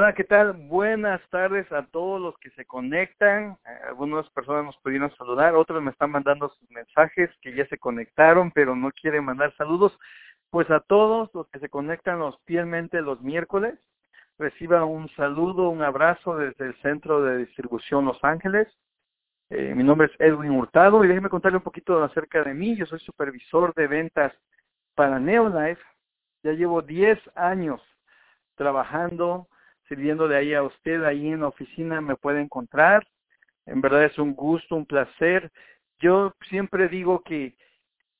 Hola, ¿qué tal? Buenas tardes a todos los que se conectan. Eh, algunas personas nos pudieron saludar, otros me están mandando sus mensajes que ya se conectaron, pero no quieren mandar saludos. Pues a todos los que se conectan los los miércoles, reciba un saludo, un abrazo desde el Centro de Distribución Los Ángeles. Eh, mi nombre es Edwin Hurtado y déjeme contarle un poquito acerca de mí. Yo soy supervisor de ventas para Neolife. Ya llevo 10 años trabajando sirviendo de ahí a usted, ahí en la oficina me puede encontrar. En verdad es un gusto, un placer. Yo siempre digo que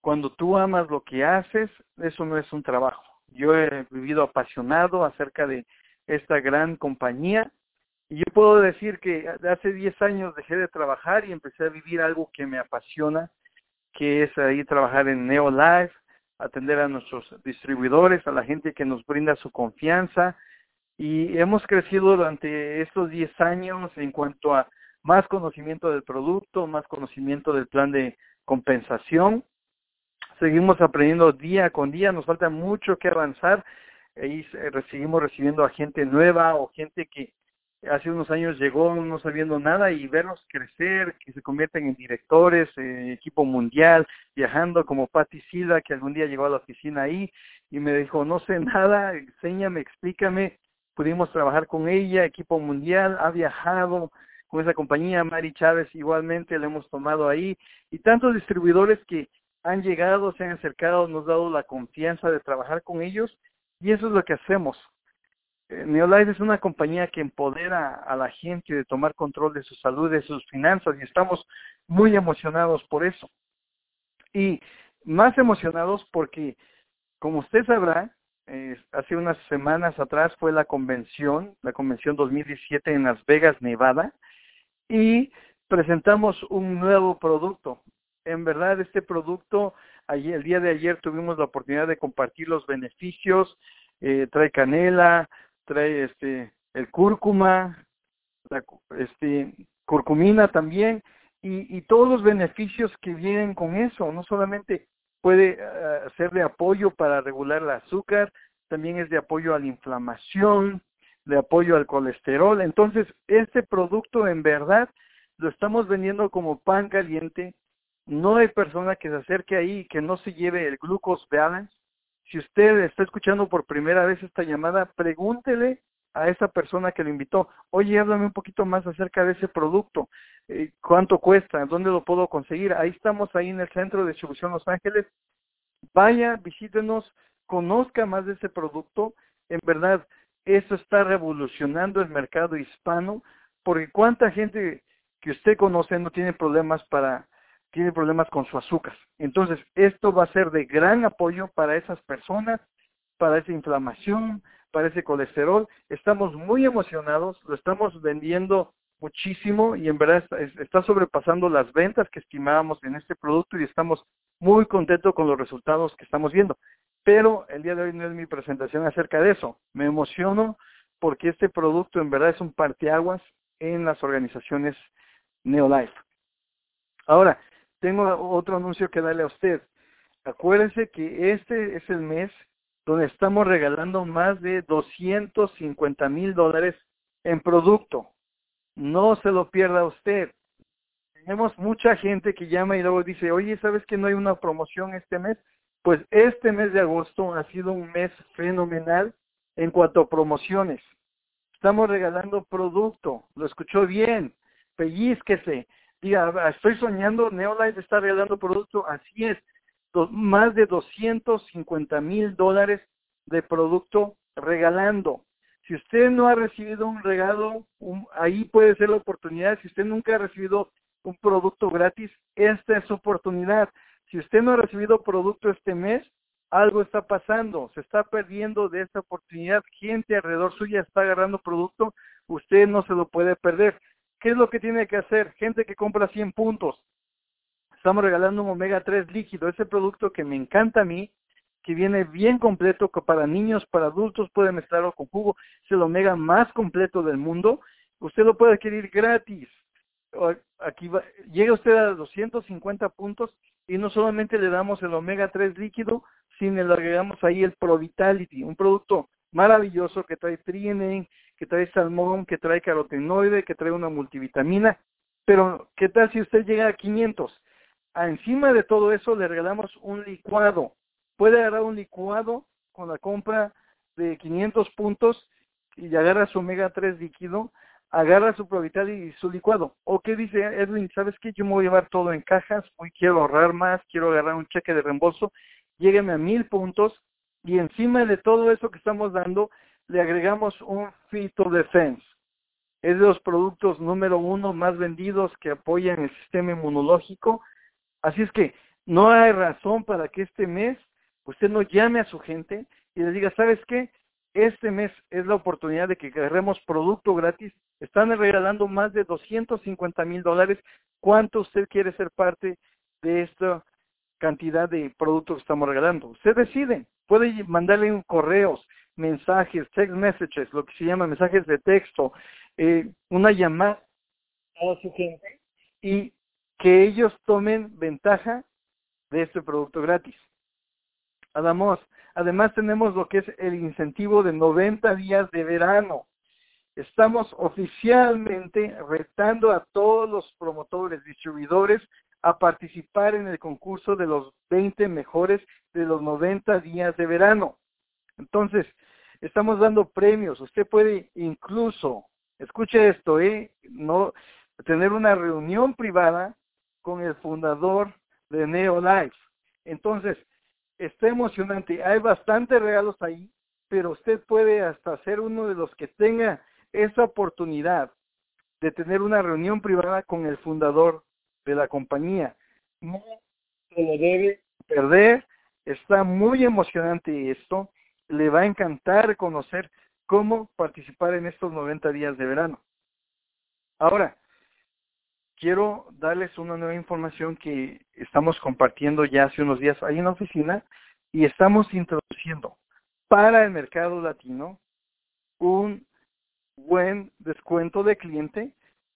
cuando tú amas lo que haces, eso no es un trabajo. Yo he vivido apasionado acerca de esta gran compañía y yo puedo decir que hace 10 años dejé de trabajar y empecé a vivir algo que me apasiona, que es ahí trabajar en Neolife, atender a nuestros distribuidores, a la gente que nos brinda su confianza, y hemos crecido durante estos 10 años en cuanto a más conocimiento del producto, más conocimiento del plan de compensación. Seguimos aprendiendo día con día, nos falta mucho que avanzar. Ahí seguimos recibiendo a gente nueva o gente que hace unos años llegó no sabiendo nada y verlos crecer, que se convierten en directores, eh, equipo mundial, viajando como Patti Silva, que algún día llegó a la oficina ahí y me dijo, no sé nada, enséñame, explícame, pudimos trabajar con ella, equipo mundial, ha viajado con esa compañía, Mari Chávez igualmente la hemos tomado ahí, y tantos distribuidores que han llegado, se han acercado, nos ha dado la confianza de trabajar con ellos, y eso es lo que hacemos. Eh, Neolife es una compañía que empodera a la gente de tomar control de su salud, de sus finanzas, y estamos muy emocionados por eso. Y más emocionados porque, como usted sabrá, eh, hace unas semanas atrás fue la convención, la convención 2017 en Las Vegas, Nevada, y presentamos un nuevo producto. En verdad, este producto, ayer, el día de ayer tuvimos la oportunidad de compartir los beneficios, eh, trae canela, trae este el cúrcuma, la, este curcumina también, y, y todos los beneficios que vienen con eso, no solamente puede uh, ser de apoyo para regular el azúcar, también es de apoyo a la inflamación, de apoyo al colesterol. Entonces, este producto en verdad lo estamos vendiendo como pan caliente. No hay persona que se acerque ahí y que no se lleve el glucose balance. Si usted está escuchando por primera vez esta llamada, pregúntele a esa persona que lo invitó, oye, háblame un poquito más acerca de ese producto, eh, cuánto cuesta, dónde lo puedo conseguir. Ahí estamos, ahí en el centro de distribución Los Ángeles. Vaya, visítenos, conozca más de ese producto. En verdad, eso está revolucionando el mercado hispano, porque cuánta gente que usted conoce no tiene problemas para tiene problemas con su azúcar. Entonces, esto va a ser de gran apoyo para esas personas, para esa inflamación, para ese colesterol. Estamos muy emocionados, lo estamos vendiendo muchísimo y en verdad está, sobrepasando las ventas que estimábamos en este producto y estamos muy contentos con los resultados que estamos viendo. Pero el día de hoy no es mi presentación acerca de eso. Me emociono porque este producto en verdad es un parteaguas en las organizaciones Neolife. Ahora, tengo otro anuncio que darle a usted. Acuérdense que este es el mes donde estamos regalando más de 250 mil dólares en producto. No se lo pierda usted. Tenemos mucha gente que llama y luego dice, oye, ¿sabes que no hay una promoción este mes? Pues este mes de agosto ha sido un mes fenomenal en cuanto a promociones. Estamos regalando producto, lo escuchó bien, pellizquese, diga, estoy soñando, Neolife está regalando producto, así es, más de 250 mil dólares de producto regalando. Si usted no ha recibido un regalo, ahí puede ser la oportunidad. Si usted nunca ha recibido un producto gratis, esta es su oportunidad. Si usted no ha recibido producto este mes, algo está pasando, se está perdiendo de esta oportunidad. Gente alrededor suya está agarrando producto, usted no se lo puede perder. ¿Qué es lo que tiene que hacer? Gente que compra 100 puntos. Estamos regalando un omega 3 líquido, ese producto que me encanta a mí, que viene bien completo que para niños, para adultos, puede mezclarlo con jugo, es el omega más completo del mundo. Usted lo puede adquirir gratis. Aquí llega usted a 250 puntos y no solamente le damos el omega 3 líquido, sino le agregamos ahí el Pro Vitality, un producto maravilloso que trae trienen, que trae salmón, que trae carotenoide, que trae una multivitamina. Pero, ¿qué tal si usted llega a 500? Encima de todo eso le regalamos un licuado. Puede agarrar un licuado con la compra de 500 puntos y agarra su omega 3 líquido, agarra su provital y su licuado. ¿O qué dice Edwin? ¿Sabes qué? Yo me voy a llevar todo en cajas, hoy quiero ahorrar más, quiero agarrar un cheque de reembolso, llégueme a mil puntos y encima de todo eso que estamos dando, le agregamos un Fito Defense. Es de los productos número uno más vendidos que apoyan el sistema inmunológico. Así es que no hay razón para que este mes usted no llame a su gente y le diga, ¿sabes qué? Este mes es la oportunidad de que agarremos producto gratis. Están regalando más de 250 mil dólares. ¿Cuánto usted quiere ser parte de esta cantidad de productos que estamos regalando? Usted decide. Puede mandarle correos, mensajes, text messages, lo que se llama mensajes de texto, eh, una llamada a su gente y que ellos tomen ventaja de este producto gratis. Además, además tenemos lo que es el incentivo de 90 días de verano. Estamos oficialmente retando a todos los promotores, distribuidores, a participar en el concurso de los 20 mejores de los 90 días de verano. Entonces, estamos dando premios. Usted puede incluso, escuche esto, ¿eh? no tener una reunión privada con el fundador de Neolife. Entonces, está emocionante. Hay bastantes regalos ahí, pero usted puede hasta ser uno de los que tenga esa oportunidad de tener una reunión privada con el fundador de la compañía. No se lo debe perder. Está muy emocionante esto le va a encantar conocer cómo participar en estos 90 días de verano. Ahora, quiero darles una nueva información que estamos compartiendo ya hace unos días ahí en la oficina y estamos introduciendo para el mercado latino un buen descuento de cliente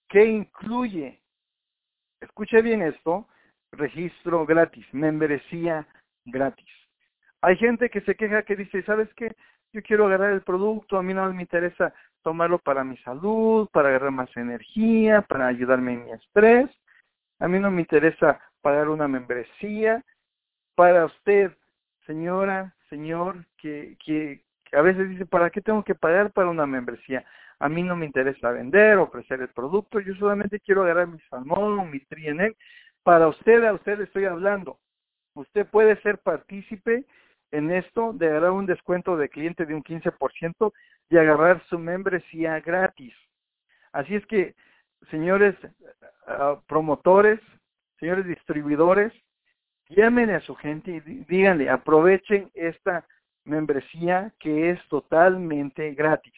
que incluye, escuche bien esto, registro gratis, membresía gratis. Hay gente que se queja que dice, ¿sabes qué? Yo quiero agarrar el producto, a mí no me interesa tomarlo para mi salud, para agarrar más energía, para ayudarme en mi estrés. A mí no me interesa pagar una membresía. Para usted, señora, señor, que, a veces dice, ¿para qué tengo que pagar para una membresía? A mí no me interesa vender, ofrecer el producto, yo solamente quiero agarrar mi salmón, mi trienel. Para usted, a usted le estoy hablando. Usted puede ser partícipe en esto de agarrar un descuento de cliente de un 15% y agarrar su membresía gratis. Así es que, señores ah, promotores, señores distribuidores, llamen a su gente y díganle, aprovechen esta membresía que es totalmente gratis.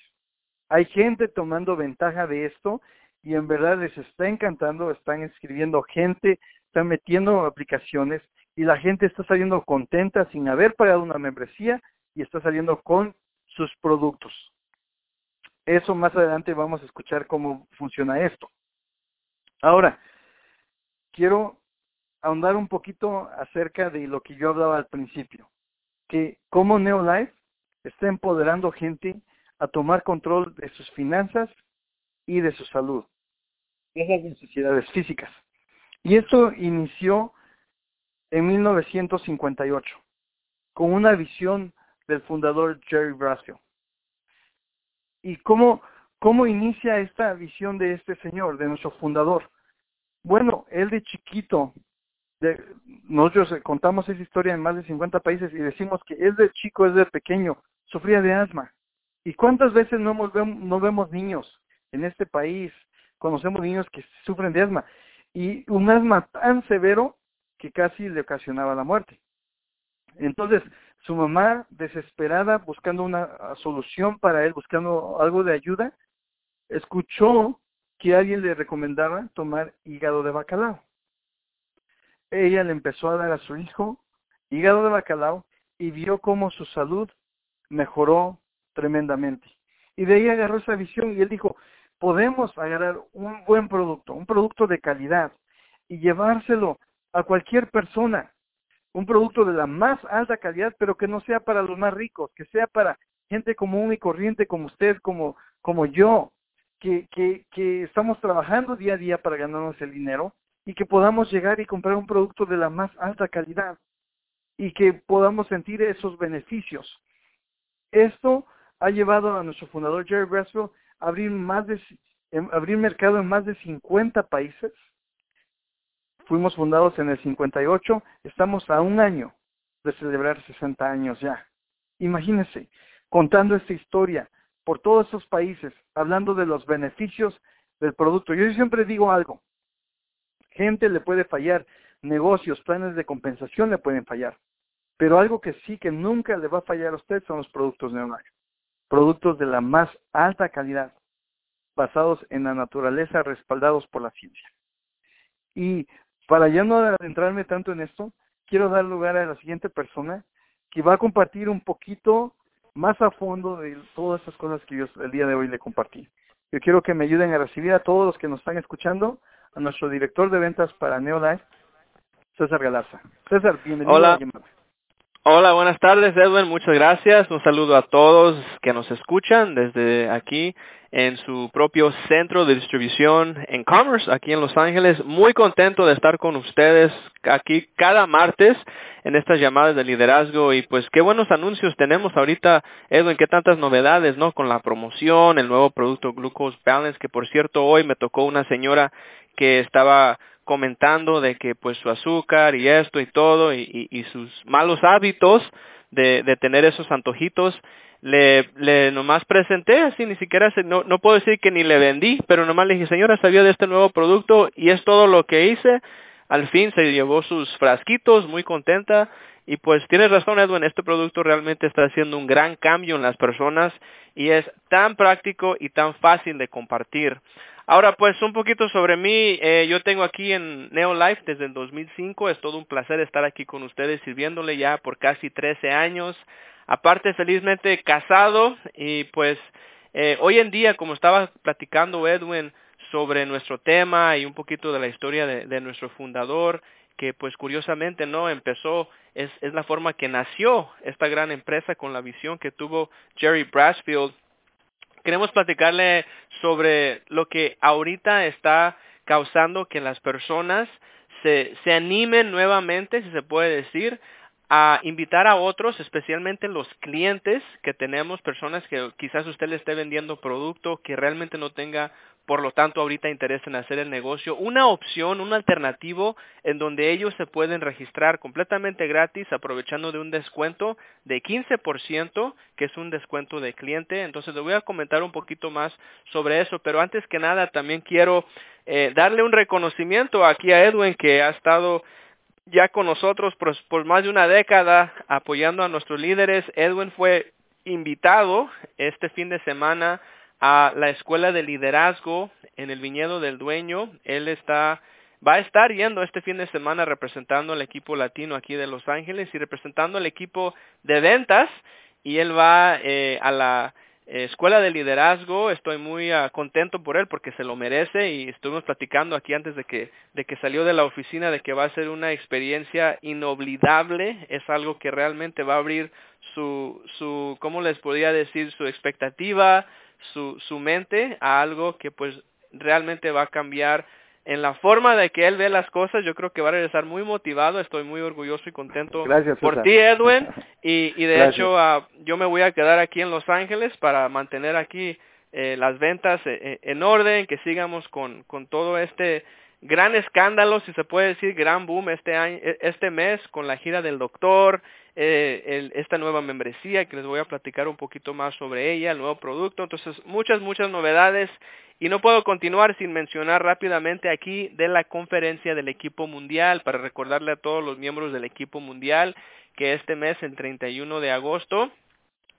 Hay gente tomando ventaja de esto y en verdad les está encantando, están escribiendo gente, están metiendo aplicaciones y la gente está saliendo contenta sin haber pagado una membresía y está saliendo con sus productos. Eso más adelante vamos a escuchar cómo funciona esto. Ahora, quiero ahondar un poquito acerca de lo que yo hablaba al principio, que como Neolife está empoderando gente a tomar control de sus finanzas y de su salud, de necesidades físicas. Y esto inició en 1958, con una visión del fundador Jerry Brasfield. ¿Y cómo, cómo inicia esta visión de este señor, de nuestro fundador? Bueno, él de chiquito, de, nosotros contamos esa historia en más de 50 países y decimos que él de chico, él de pequeño, sufría de asma. ¿Y cuántas veces no, no vemos niños en este país? Conocemos niños que sufren de asma. Y un asma tan severo que casi le ocasionaba la muerte. Entonces, su mamá, desesperada, buscando una solución para él, buscando algo de ayuda, escuchó que alguien le recomendaba tomar hígado de bacalao. Ella le empezó a dar a su hijo hígado de bacalao y vio cómo su salud mejoró tremendamente. Y de ahí agarró esa visión y él dijo, podemos agarrar un buen producto, un producto de calidad y llevárselo a cualquier persona un producto de la más alta calidad, pero que no sea para los más ricos, que sea para gente común y corriente como usted, como, como yo, que, que, que estamos trabajando día a día para ganarnos el dinero y que podamos llegar y comprar un producto de la más alta calidad y que podamos sentir esos beneficios. Esto ha llevado a nuestro fundador Jerry Braswell a abrir más de abrir mercado en más de 50 países. Fuimos fundados en el 58, estamos a un año de celebrar 60 años ya. Imagínense, contando esta historia por todos esos países, hablando de los beneficios del producto. Yo siempre digo algo, gente le puede fallar, negocios, planes de compensación le pueden fallar, pero algo que sí que nunca le va a fallar a usted son los productos Neolife. Productos de la más alta calidad, basados en la naturaleza, respaldados por la ciencia. Y para ya no adentrarme tanto en esto, quiero dar lugar a la siguiente persona que va a compartir un poquito más a fondo de todas esas cosas que yo el día de hoy le compartí. Yo quiero que me ayuden a recibir a todos los que nos están escuchando, a nuestro director de ventas para Neolife, César Galarza. César, bienvenido Hola. a la llamada. Hola, buenas tardes, Edwin. Muchas gracias. Un saludo a todos que nos escuchan desde aquí en su propio centro de distribución en Commerce, aquí en Los Ángeles. Muy contento de estar con ustedes aquí cada martes en estas llamadas de liderazgo y pues qué buenos anuncios tenemos ahorita, Edwin, qué tantas novedades, ¿no? Con la promoción, el nuevo producto Glucose Balance, que por cierto hoy me tocó una señora que estaba comentando de que pues su azúcar y esto y todo y, sus malos hábitos de, de, tener esos antojitos le, le nomás presenté así ni siquiera se, no, no puedo decir que ni le vendí pero nomás le dije señora sabía de este nuevo producto y es todo lo que hice al fin se llevó sus frasquitos muy contenta y pues tienes razón Edwin este producto realmente está haciendo un gran cambio en las personas y es tan práctico y tan fácil de compartir Ahora, pues un poquito sobre mí. Eh, yo tengo aquí en Neolife desde el 2005. Es todo un placer estar aquí con ustedes sirviéndole ya por casi 13 años. Aparte, felizmente casado y pues eh, hoy en día, como estaba platicando Edwin sobre nuestro tema y un poquito de la historia de, de nuestro fundador, que pues curiosamente no empezó, es, es la forma que nació esta gran empresa con la visión que tuvo Jerry Brasfield queremos platicarle sobre lo que ahorita está causando que las personas se, se animen nuevamente, si se puede decir, a invitar a otros, especialmente los clientes que tenemos, personas que quizás usted le esté vendiendo producto que realmente no tenga por lo tanto ahorita interés en hacer el negocio, una opción, un alternativo en donde ellos se pueden registrar completamente gratis aprovechando de un descuento de 15%, que es un descuento de cliente. Entonces le voy a comentar un poquito más sobre eso, pero antes que nada también quiero eh, darle un reconocimiento aquí a Edwin que ha estado ya con nosotros por, por más de una década apoyando a nuestros líderes. Edwin fue invitado este fin de semana a la escuela de liderazgo en el viñedo del dueño. Él está va a estar yendo este fin de semana representando al equipo latino aquí de Los Ángeles y representando al equipo de ventas y él va eh, a la eh, escuela de liderazgo. Estoy muy uh, contento por él porque se lo merece y estuvimos platicando aquí antes de que de que salió de la oficina de que va a ser una experiencia inolvidable. Es algo que realmente va a abrir su su cómo les podría decir su expectativa su, su mente a algo que pues realmente va a cambiar en la forma de que él ve las cosas, yo creo que va a regresar muy motivado, estoy muy orgulloso y contento Gracias, por ti, Edwin, y, y de Gracias. hecho uh, yo me voy a quedar aquí en Los Ángeles para mantener aquí eh, las ventas eh, en orden, que sigamos con, con todo este gran escándalo, si se puede decir, gran boom este año, este mes con la gira del doctor, eh, el, esta nueva membresía que les voy a platicar un poquito más sobre ella, el nuevo producto, entonces muchas, muchas novedades y no puedo continuar sin mencionar rápidamente aquí de la conferencia del equipo mundial para recordarle a todos los miembros del equipo mundial que este mes, el 31 de agosto,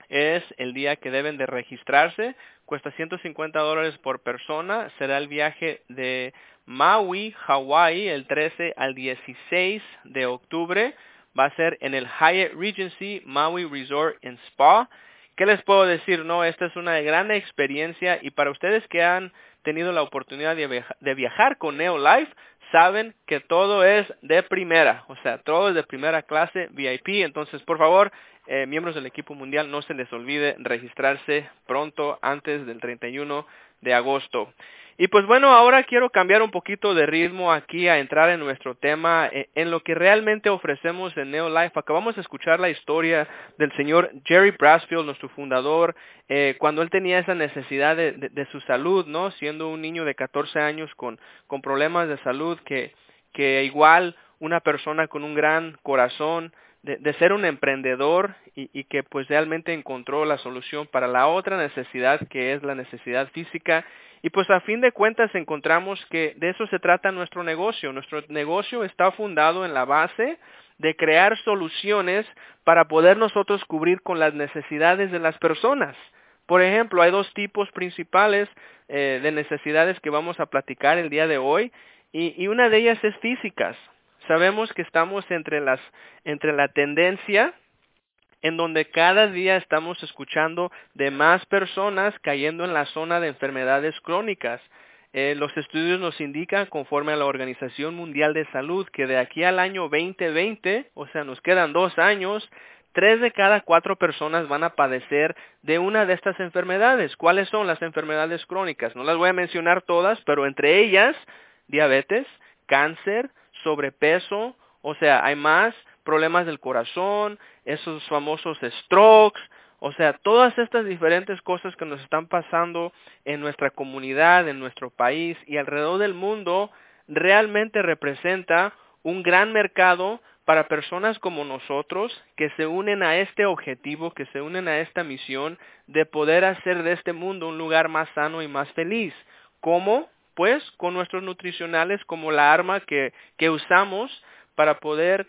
es el día que deben de registrarse. Cuesta 150 dólares por persona. Será el viaje de Maui, Hawaii, el 13 al 16 de octubre. Va a ser en el Hyatt Regency Maui Resort and Spa. ¿Qué les puedo decir? No, esta es una gran experiencia y para ustedes que han tenido la oportunidad de, de viajar con Neolife, saben que todo es de primera, o sea, todo es de primera clase VIP. Entonces, por favor, eh, miembros del equipo mundial, no se les olvide registrarse pronto antes del 31 de agosto. Y pues bueno, ahora quiero cambiar un poquito de ritmo aquí a entrar en nuestro tema, eh, en lo que realmente ofrecemos en Neolife. Acabamos de escuchar la historia del señor Jerry Brasfield, nuestro fundador, eh, cuando él tenía esa necesidad de, su salud, ¿no? Siendo un niño de 14 años con, con problemas de salud que, que igual una persona con un gran corazón, de, ser un emprendedor y, que pues realmente encontró la solución para la otra necesidad que es la necesidad física y pues a fin de cuentas encontramos que de eso se trata nuestro negocio. Nuestro negocio está fundado en la base de crear soluciones para poder nosotros cubrir con las necesidades de las personas. Por ejemplo, hay dos tipos principales eh, de necesidades que vamos a platicar el día de hoy y una de ellas es físicas. Sabemos que estamos entre, las, entre la tendencia en donde cada día estamos escuchando de más personas cayendo en la zona de enfermedades crónicas. Eh, los estudios nos indican, conforme a la Organización Mundial de Salud, que de aquí al año 2020, o sea, nos quedan dos años, tres de cada cuatro personas van a padecer de una de estas enfermedades. ¿Cuáles son las enfermedades crónicas? No las voy a mencionar todas, pero entre ellas, diabetes, cáncer, sobrepeso, o sea, hay más problemas del corazón, esos famosos strokes, o sea, todas estas diferentes cosas que nos están pasando en nuestra comunidad, en nuestro país y alrededor del mundo, realmente representa un gran mercado para personas como nosotros que se unen a este objetivo, que se unen a esta misión de poder hacer de este mundo un lugar más sano y más feliz. ¿Cómo? Pues con nuestros nutricionales como la arma que, que usamos para poder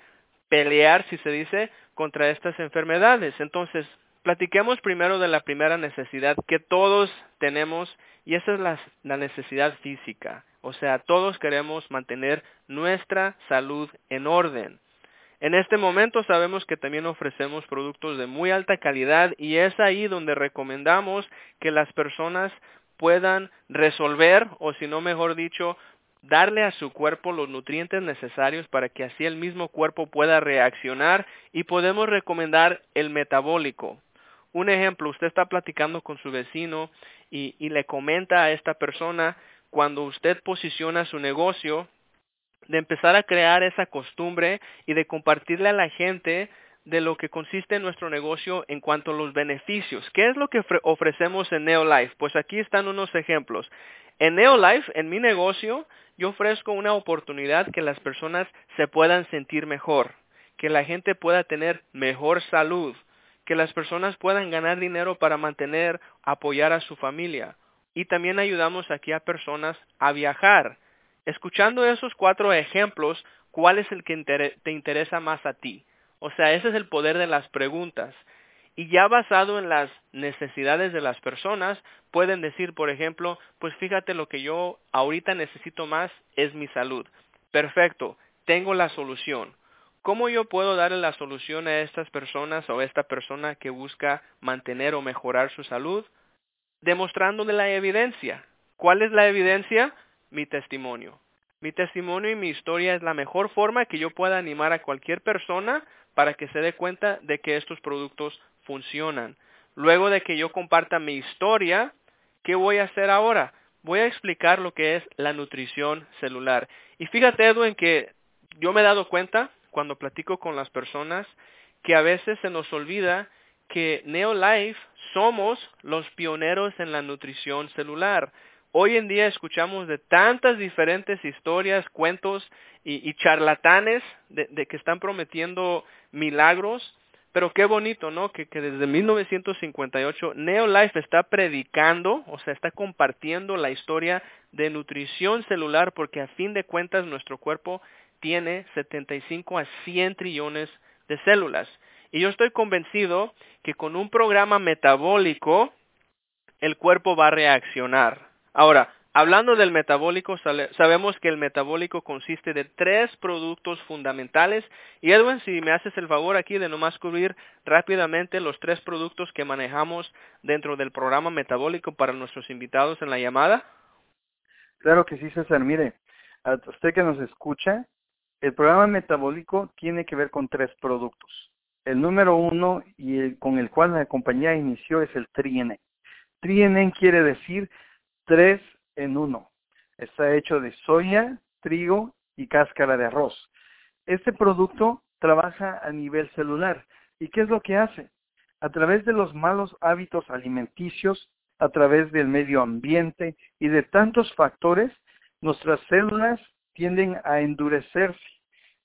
pelear, si se dice, contra estas enfermedades. Entonces, platiquemos primero de la primera necesidad que todos tenemos y esa es la, la, necesidad física. O sea, todos queremos mantener nuestra salud en orden. En este momento sabemos que también ofrecemos productos de muy alta calidad y es ahí donde recomendamos que las personas puedan resolver o si no mejor dicho darle a su cuerpo los nutrientes necesarios para que así el mismo cuerpo pueda reaccionar y podemos recomendar el metabólico. Un ejemplo, usted está platicando con su vecino y, y le comenta a esta persona cuando usted posiciona su negocio de empezar a crear esa costumbre y de compartirle a la gente de lo que consiste nuestro negocio en cuanto a los beneficios. ¿Qué es lo que ofrecemos en Neolife? Pues aquí están unos ejemplos. En Neolife, en mi negocio, yo ofrezco una oportunidad que las personas se puedan sentir mejor, que la gente pueda tener mejor salud, que las personas puedan ganar dinero para mantener, apoyar a su familia. Y también ayudamos aquí a personas a viajar. Escuchando esos cuatro ejemplos, ¿cuál es el que te interesa más a ti? O sea, ese es el poder de las preguntas. Y ya basado en las necesidades de las personas, pueden decir, por ejemplo, pues fíjate lo que yo ahorita necesito más es mi salud. Perfecto, tengo la solución. ¿Cómo yo puedo darle la solución a estas personas o a esta persona que busca mantener o mejorar su salud? Demostrándole la evidencia. ¿Cuál es la evidencia? Mi testimonio. Mi testimonio y mi historia es la mejor forma que yo pueda animar a cualquier persona para que se dé cuenta de que estos productos funcionan. Luego de que yo comparta mi historia, ¿qué voy a hacer ahora? Voy a explicar lo que es la nutrición celular. Y fíjate, Edwin, que yo me he dado cuenta cuando platico con las personas que a veces se nos olvida que Neolife somos los pioneros en la nutrición celular. Hoy en día escuchamos de tantas diferentes historias, cuentos y, charlatanes de, que están prometiendo milagros pero qué bonito, ¿no? Que, que desde 1958 Neolife está predicando, o sea, está compartiendo la historia de nutrición celular porque a fin de cuentas nuestro cuerpo tiene 75 a 100 trillones de células. Y yo estoy convencido que con un programa metabólico el cuerpo va a reaccionar. Ahora, Hablando del metabólico, sabemos que el metabólico consiste de tres productos fundamentales. Y Edwin, si me haces el favor aquí de nomás cubrir rápidamente los tres productos que manejamos dentro del programa metabólico para nuestros invitados en la llamada. Claro que sí, César. Mire, a usted que nos escucha, el programa metabólico tiene que ver con tres productos. El número uno y el, con el cual la compañía inició es el Trienen. Trienen quiere decir tres en uno. Está hecho de soya, trigo y cáscara de arroz. Este producto trabaja a nivel celular. ¿Y qué es lo que hace? A través de los malos hábitos alimenticios, a través del medio ambiente y de tantos factores, nuestras células tienden a endurecerse,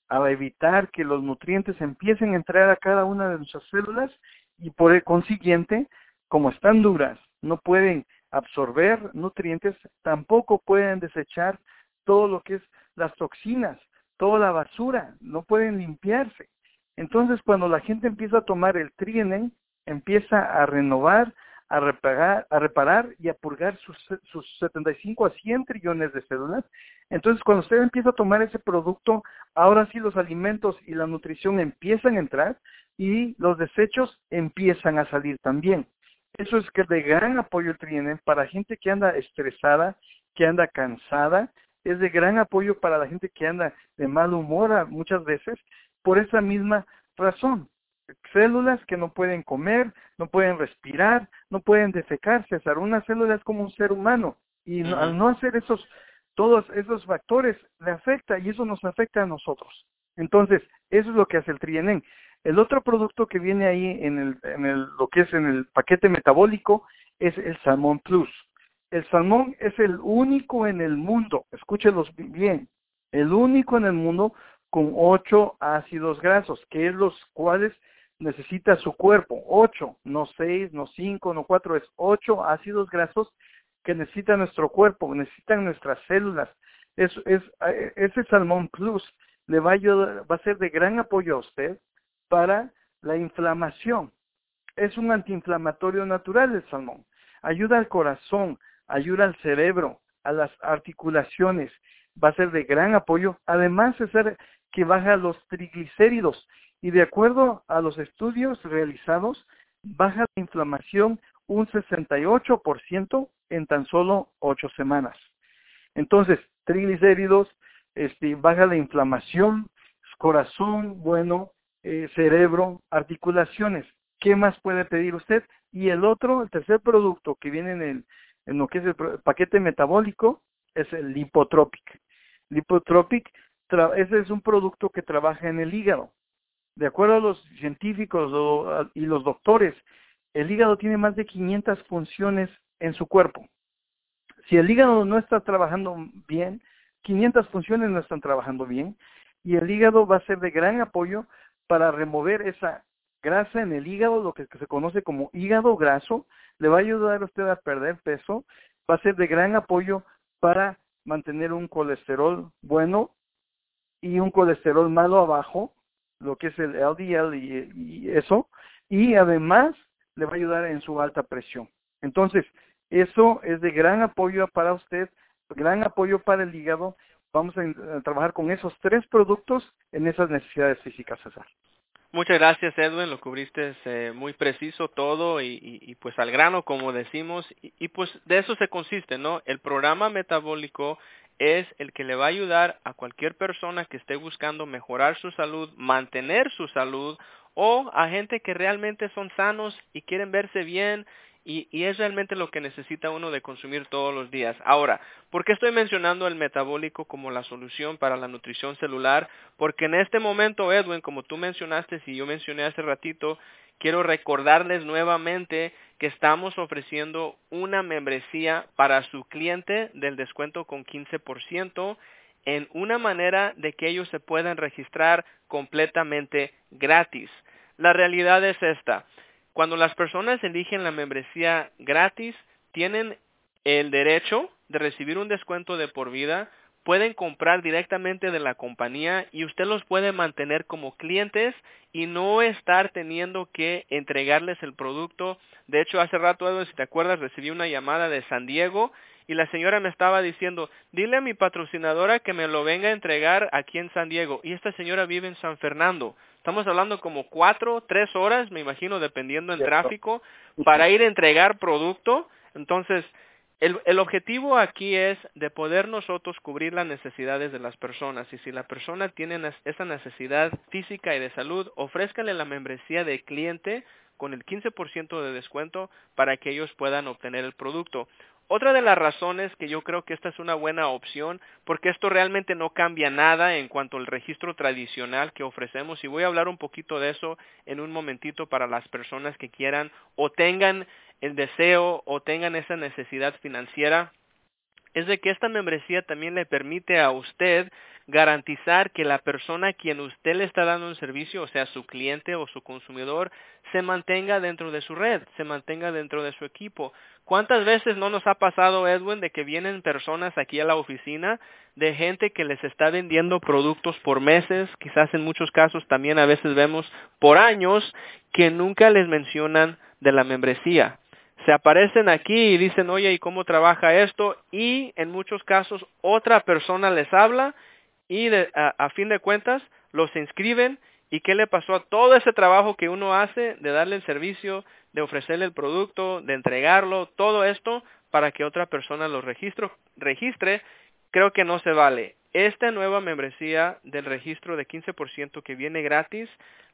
a evitar que los nutrientes empiecen a entrar a cada una de nuestras células y por el consiguiente, como están duras, no pueden absorber nutrientes, tampoco pueden desechar todo lo que es las toxinas, toda la basura, no pueden limpiarse. Entonces, cuando la gente empieza a tomar el trienen, empieza a renovar, a reparar, y a purgar sus, sus 75 a 100 trillones de células. Entonces, cuando usted empieza a tomar ese producto, ahora sí los alimentos y la nutrición empiezan a entrar y los desechos empiezan a salir también. Eso es que de gran apoyo el trienen para gente que anda estresada, que anda cansada, es de gran apoyo para la gente que anda de mal humor muchas veces por esa misma razón. Células que no pueden comer, no pueden respirar, no pueden defecar, César. Una célula es como un ser humano y al no hacer esos, todos esos factores le afecta y eso nos afecta a nosotros. Entonces, eso es lo que hace el trienen. El otro producto que viene ahí en el, en el, lo que es en el paquete metabólico es el Salmón Plus. El salmón es el único en el mundo, escúchenlos bien, el único en el mundo con ocho ácidos grasos, que es los cuales necesita su cuerpo. Ocho, no seis, no cinco, no cuatro, es ocho ácidos grasos que necesita nuestro cuerpo, necesitan nuestras células. Es, ese salmón plus le va a, ayudar, va a ser de gran apoyo a usted para la inflamación. Es un antiinflamatorio natural el salmón. Ayuda al corazón, ayuda al cerebro, a las articulaciones, va a ser de gran apoyo. Además es ser que baja los triglicéridos y de acuerdo a los estudios realizados, baja la inflamación un 68% en tan solo 8 semanas. Entonces, triglicéridos, este, baja la inflamación, corazón, bueno, eh, cerebro, articulaciones. ¿Qué más puede pedir usted? Y el otro, el tercer producto que viene en el, en lo que es el paquete metabólico, es el lipotropic. Lipotropic, ese es un producto que trabaja en el hígado. De acuerdo a los científicos y los doctores, el hígado tiene más de 500 funciones en su cuerpo. Si el hígado no está trabajando bien, 500 funciones no están trabajando bien, y el hígado va a ser de gran apoyo para remover esa grasa en el hígado, lo que se conoce como hígado graso, le va a ayudar a usted a perder peso, va a ser de gran apoyo para mantener un colesterol bueno y un colesterol malo abajo, lo que es el LDL y, eso, y además le va a ayudar en su alta presión. Entonces, eso es de gran apoyo para usted, gran apoyo para el hígado. Vamos a, trabajar con esos tres productos en esas necesidades físicas, César. Muchas gracias, Edwin. Lo cubriste eh, muy preciso todo y, pues al grano, como decimos. Y, pues de eso se consiste, ¿no? El programa metabólico es el que le va a ayudar a cualquier persona que esté buscando mejorar su salud, mantener su salud o a gente que realmente son sanos y quieren verse bien y, es realmente lo que necesita uno de consumir todos los días. Ahora, ¿por qué estoy mencionando el metabólico como la solución para la nutrición celular? Porque en este momento, Edwin, como tú mencionaste y yo mencioné hace ratito, quiero recordarles nuevamente que estamos ofreciendo una membresía para su cliente del descuento con 15% en una manera de que ellos se puedan registrar completamente gratis. La realidad es esta. Cuando las personas eligen la membresía gratis, tienen el derecho de recibir un descuento de por vida, pueden comprar directamente de la compañía y usted los puede mantener como clientes y no estar teniendo que entregarles el producto. De hecho, hace rato, Edwin, si te acuerdas, recibí una llamada de San Diego y la señora me estaba diciendo, dile a mi patrocinadora que me lo venga a entregar aquí en San Diego. Y esta señora vive en San Fernando. Estamos hablando como cuatro, tres horas, me imagino, dependiendo del tráfico, para ir a entregar producto. Entonces, el, el, objetivo aquí es de poder nosotros cubrir las necesidades de las personas y si la persona tiene esa necesidad física y de salud, ofrézcanle la membresía de cliente con el 15% de descuento para que ellos puedan obtener el producto. Otra de las razones que yo creo que esta es una buena opción, porque esto realmente no cambia nada en cuanto al registro tradicional que ofrecemos, y voy a hablar un poquito de eso en un momentito para las personas que quieran o tengan el deseo o tengan esa necesidad financiera, es de que esta membresía también le permite a usted garantizar que la persona a quien usted le está dando un servicio, o sea, su cliente o su consumidor, se mantenga dentro de su red, se mantenga dentro de su equipo. ¿Cuántas veces no nos ha pasado, Edwin, de que vienen personas aquí a la oficina de gente que les está vendiendo productos por meses, quizás en muchos casos también a veces vemos por años, que nunca les mencionan de la membresía? Se aparecen aquí y dicen, oye, ¿y cómo trabaja esto? Y en muchos casos otra persona les habla y a, fin de cuentas los inscriben y qué le pasó a todo ese trabajo que uno hace de darle el servicio, de ofrecerle el producto, de entregarlo, todo esto para que otra persona lo registro, registre, creo que no se vale. Esta nueva membresía del registro de 15% que viene gratis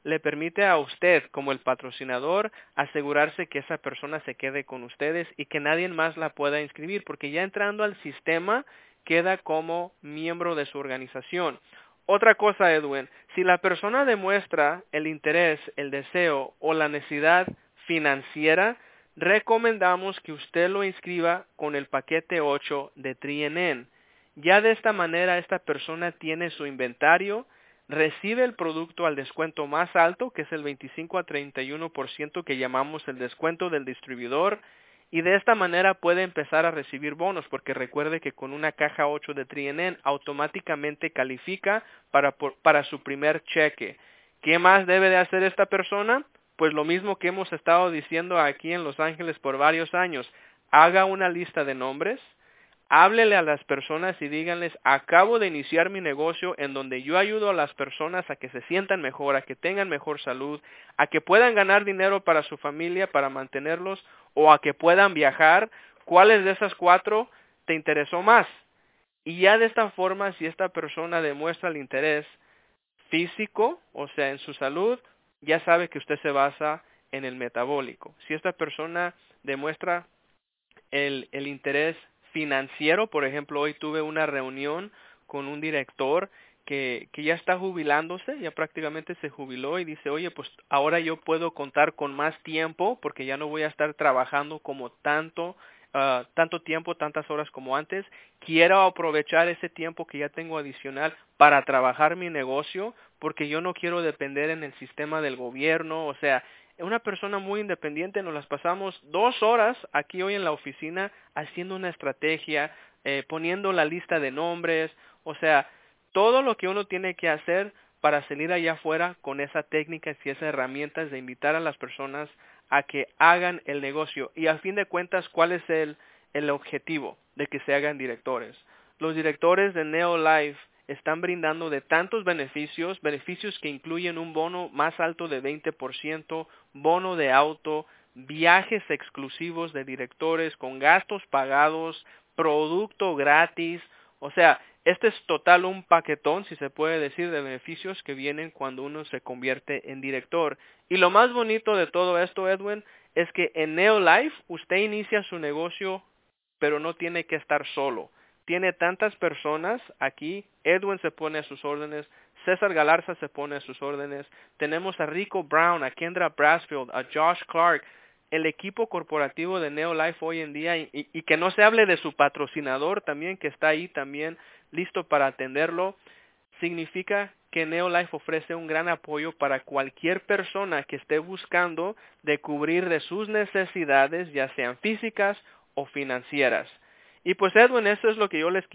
le permite a usted como el patrocinador asegurarse que esa persona se quede con ustedes y que nadie más la pueda inscribir porque ya entrando al sistema queda como miembro de su organización. Otra cosa, Edwin, si la persona demuestra el interés, el deseo o la necesidad financiera, recomendamos que usted lo inscriba con el paquete 8 de TriNN. Ya de esta manera esta persona tiene su inventario, recibe el producto al descuento más alto, que es el 25 a 31% que llamamos el descuento del distribuidor, y de esta manera puede empezar a recibir bonos, porque recuerde que con una caja 8 de TriNN automáticamente califica para, para su primer cheque. ¿Qué más debe de hacer esta persona? Pues lo mismo que hemos estado diciendo aquí en Los Ángeles por varios años. Haga una lista de nombres, háblele a las personas y díganles, acabo de iniciar mi negocio en donde yo ayudo a las personas a que se sientan mejor, a que tengan mejor salud, a que puedan ganar dinero para su familia, para mantenerlos, o a que puedan viajar. ¿Cuáles de esas cuatro te interesó más? Y ya de esta forma, si esta persona demuestra el interés físico, o sea, en su salud, ya sabe que usted se basa en el metabólico. Si esta persona demuestra el, el interés financiero. Por ejemplo, hoy tuve una reunión con un director que, que, ya está jubilándose, ya prácticamente se jubiló y dice, oye, pues ahora yo puedo contar con más tiempo porque ya no voy a estar trabajando como tanto, uh, tanto tiempo, tantas horas como antes. Quiero aprovechar ese tiempo que ya tengo adicional para trabajar mi negocio porque yo no quiero depender en el sistema del gobierno, o sea, una persona muy independiente, nos las pasamos dos horas aquí hoy en la oficina haciendo una estrategia, eh, poniendo la lista de nombres, o sea, todo lo que uno tiene que hacer para salir allá afuera con esa técnica y esas herramientas de invitar a las personas a que hagan el negocio. Y a fin de cuentas, ¿cuál es el, el objetivo de que se hagan directores? Los directores de NeoLife están brindando de tantos beneficios, beneficios que incluyen un bono más alto de 20%, bono de auto, viajes exclusivos de directores con gastos pagados, producto gratis, o sea, este es total un paquetón, si se puede decir, de beneficios que vienen cuando uno se convierte en director. Y lo más bonito de todo esto, Edwin, es que en Neolife usted inicia su negocio, pero no tiene que estar solo tiene tantas personas aquí, Edwin se pone a sus órdenes, César Galarza se pone a sus órdenes, tenemos a Rico Brown, a Kendra Brasfield, a Josh Clark, el equipo corporativo de Neolife hoy en día y, que no se hable de su patrocinador también que está ahí también listo para atenderlo, significa que Neolife ofrece un gran apoyo para cualquier persona que esté buscando de cubrir de sus necesidades, ya sean físicas o financieras. Y pues Edwin, eso es lo que yo les,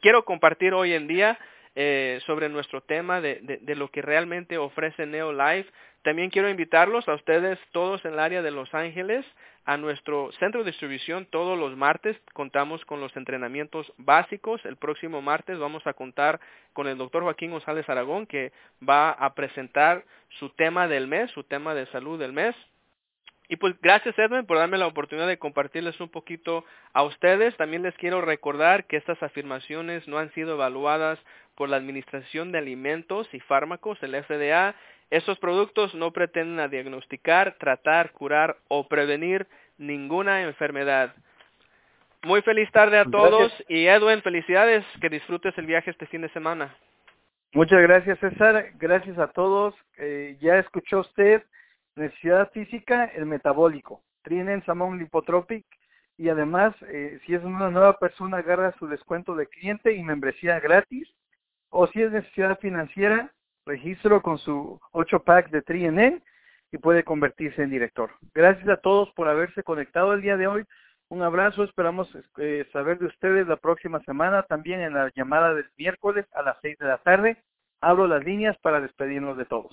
quiero compartir hoy en día eh, sobre nuestro tema de, de, lo que realmente ofrece NeoLife. También quiero invitarlos a ustedes todos en el área de Los Ángeles a nuestro centro de distribución todos los martes. Contamos con los entrenamientos básicos. El próximo martes vamos a contar con el doctor Joaquín González Aragón que va a presentar su tema del mes, su tema de salud del mes. Y pues gracias Edwin por darme la oportunidad de compartirles un poquito a ustedes. También les quiero recordar que estas afirmaciones no han sido evaluadas por la Administración de Alimentos y Fármacos, el FDA. Estos productos no pretenden diagnosticar, tratar, curar o prevenir ninguna enfermedad. Muy feliz tarde a todos y Edwin, felicidades, que disfrutes el viaje este fin de semana. Muchas gracias César, gracias a todos. Eh, ya escuchó usted necesidad física, el metabólico, Trinen Samón Lipotropic y además eh, si es una nueva persona agarra su descuento de cliente y membresía gratis o si es necesidad financiera, registro con su 8 pack de Trinen y puede convertirse en director. Gracias a todos por haberse conectado el día de hoy. Un abrazo, esperamos eh, saber de ustedes la próxima semana, también en la llamada del miércoles a las 6 de la tarde. Abro las líneas para despedirnos de todos.